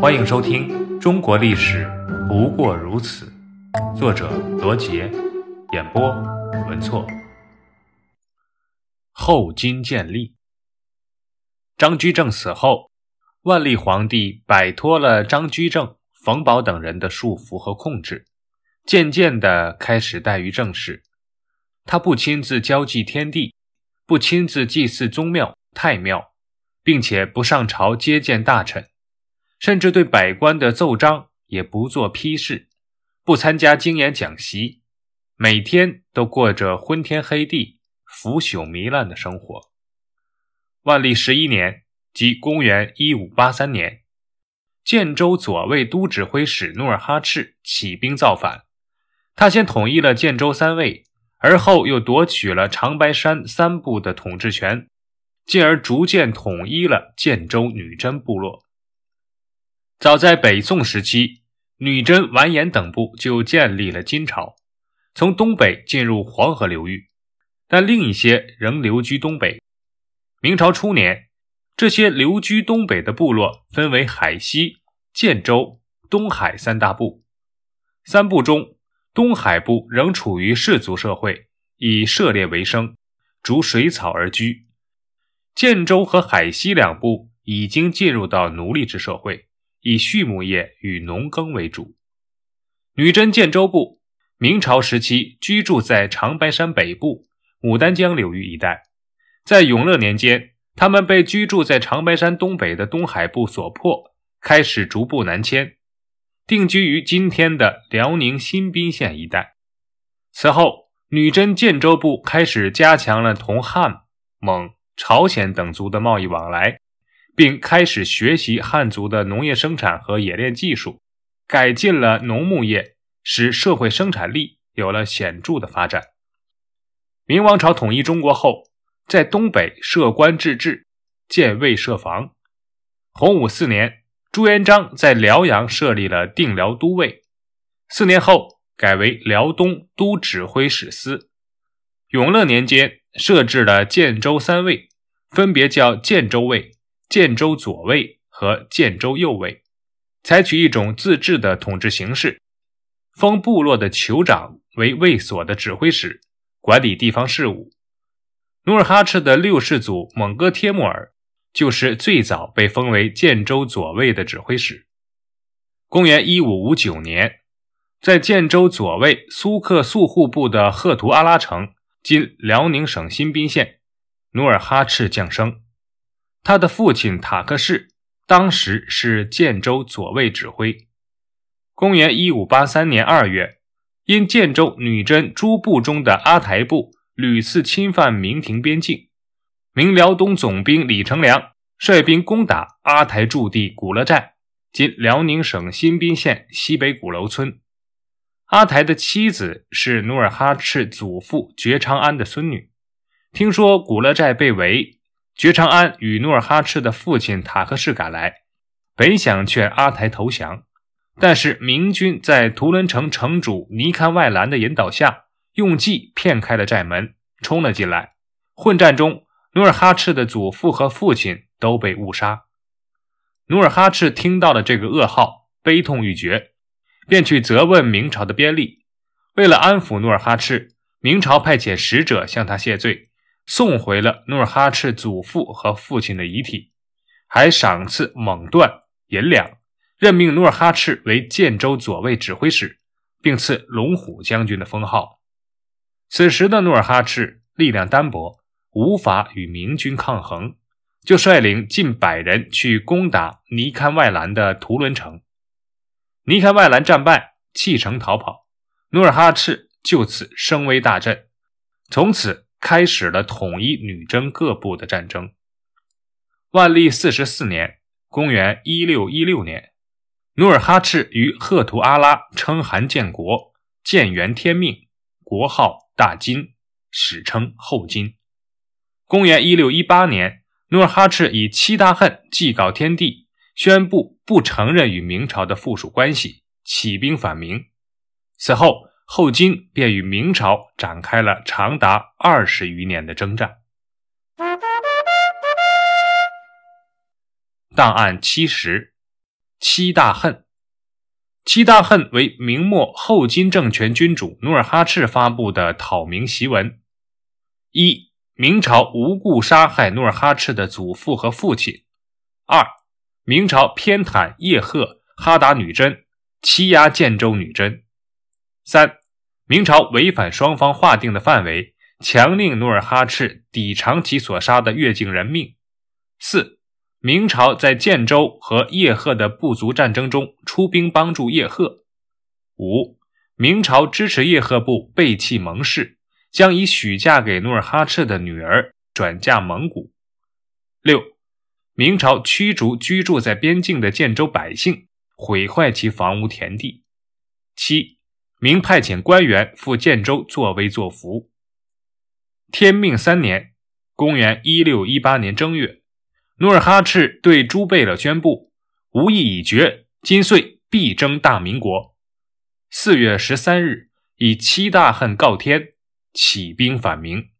欢迎收听《中国历史不过如此》，作者罗杰，演播文措。后金建立。张居正死后，万历皇帝摆脱了张居正、冯保等人的束缚和控制，渐渐地开始怠于政事。他不亲自交际天地，不亲自祭祀宗庙、太庙，并且不上朝接见大臣。甚至对百官的奏章也不做批示，不参加经演讲习，每天都过着昏天黑地、腐朽糜烂的生活。万历十一年，即公元一五八三年，建州左卫都指挥使努尔哈赤起兵造反，他先统一了建州三卫，而后又夺取了长白山三部的统治权，进而逐渐统一了建州女真部落。早在北宋时期，女真完颜等部就建立了金朝，从东北进入黄河流域，但另一些仍留居东北。明朝初年，这些留居东北的部落分为海西、建州、东海三大部。三部中，东海部仍处于氏族社会，以涉猎为生，逐水草而居；建州和海西两部已经进入到奴隶制社会。以畜牧业与农耕为主。女真建州部明朝时期居住在长白山北部牡丹江流域一带，在永乐年间，他们被居住在长白山东北的东海部所迫，开始逐步南迁，定居于今天的辽宁新宾县一带。此后，女真建州部开始加强了同汉、蒙、朝鲜等族的贸易往来。并开始学习汉族的农业生产和冶炼技术，改进了农牧业，使社会生产力有了显著的发展。明王朝统一中国后，在东北设官治治，建卫设防。洪武四年，朱元璋在辽阳设立了定辽都尉，四年后改为辽东都指挥使司。永乐年间，设置了建州三卫，分别叫建州尉。建州左卫和建州右卫，采取一种自治的统治形式，封部落的酋长为卫所的指挥使，管理地方事务。努尔哈赤的六世祖蒙哥帖木儿就是最早被封为建州左卫的指挥使。公元一五五九年，在建州左卫苏克速户部的赫图阿拉城（今辽宁省新宾县），努尔哈赤降生。他的父亲塔克氏当时是建州左卫指挥。公元一五八三年二月，因建州女真诸部中的阿台部屡次侵犯明廷边境，明辽东总兵李成梁率兵攻打阿台驻地古勒寨（今辽宁省新宾县西北古楼村）。阿台的妻子是努尔哈赤祖父觉昌安的孙女。听说古勒寨被围。觉昌安与努尔哈赤的父亲塔克氏赶来，本想劝阿台投降，但是明军在图伦城城主尼堪外兰的引导下，用计骗开了寨门，冲了进来。混战中，努尔哈赤的祖父和父亲都被误杀。努尔哈赤听到了这个噩耗，悲痛欲绝，便去责问明朝的边吏。为了安抚努尔哈赤，明朝派遣使者向他谢罪。送回了努尔哈赤祖父和父亲的遗体，还赏赐猛缎银两，任命努尔哈赤为建州左卫指挥使，并赐龙虎将军的封号。此时的努尔哈赤力量单薄，无法与明军抗衡，就率领近百人去攻打尼堪外兰的图伦城。尼堪外兰战败，弃城逃跑，努尔哈赤就此声威大振，从此。开始了统一女真各部的战争。万历四十四年（公元一六一六年），努尔哈赤与赫图阿拉称汗建国，建元天命，国号大金，史称后金。公元一六一八年，努尔哈赤以七大恨祭告天地，宣布不承认与明朝的附属关系，起兵反明。此后。后金便与明朝展开了长达二十余年的征战。档案七十，七大恨。七大恨为明末后金政权君主努尔哈赤发布的讨明檄文。一、明朝无故杀害努尔哈赤的祖父和父亲；二、明朝偏袒叶赫、哈达女真，欺压建州女真；三、明朝违反双方划定的范围，强令努尔哈赤抵偿其所杀的越境人命；四。明朝在建州和叶赫的部族战争中出兵帮助叶赫。五，明朝支持叶赫部背弃盟誓，将已许嫁给努尔哈赤的女儿转嫁蒙古。六，明朝驱逐居住在边境的建州百姓，毁坏其房屋田地。七，明派遣官员赴建州作威作福。天命三年，公元一六一八年正月。努尔哈赤对朱贝勒宣布：“无意已决，今岁必争大明国。”四月十三日，以七大恨告天，起兵反明。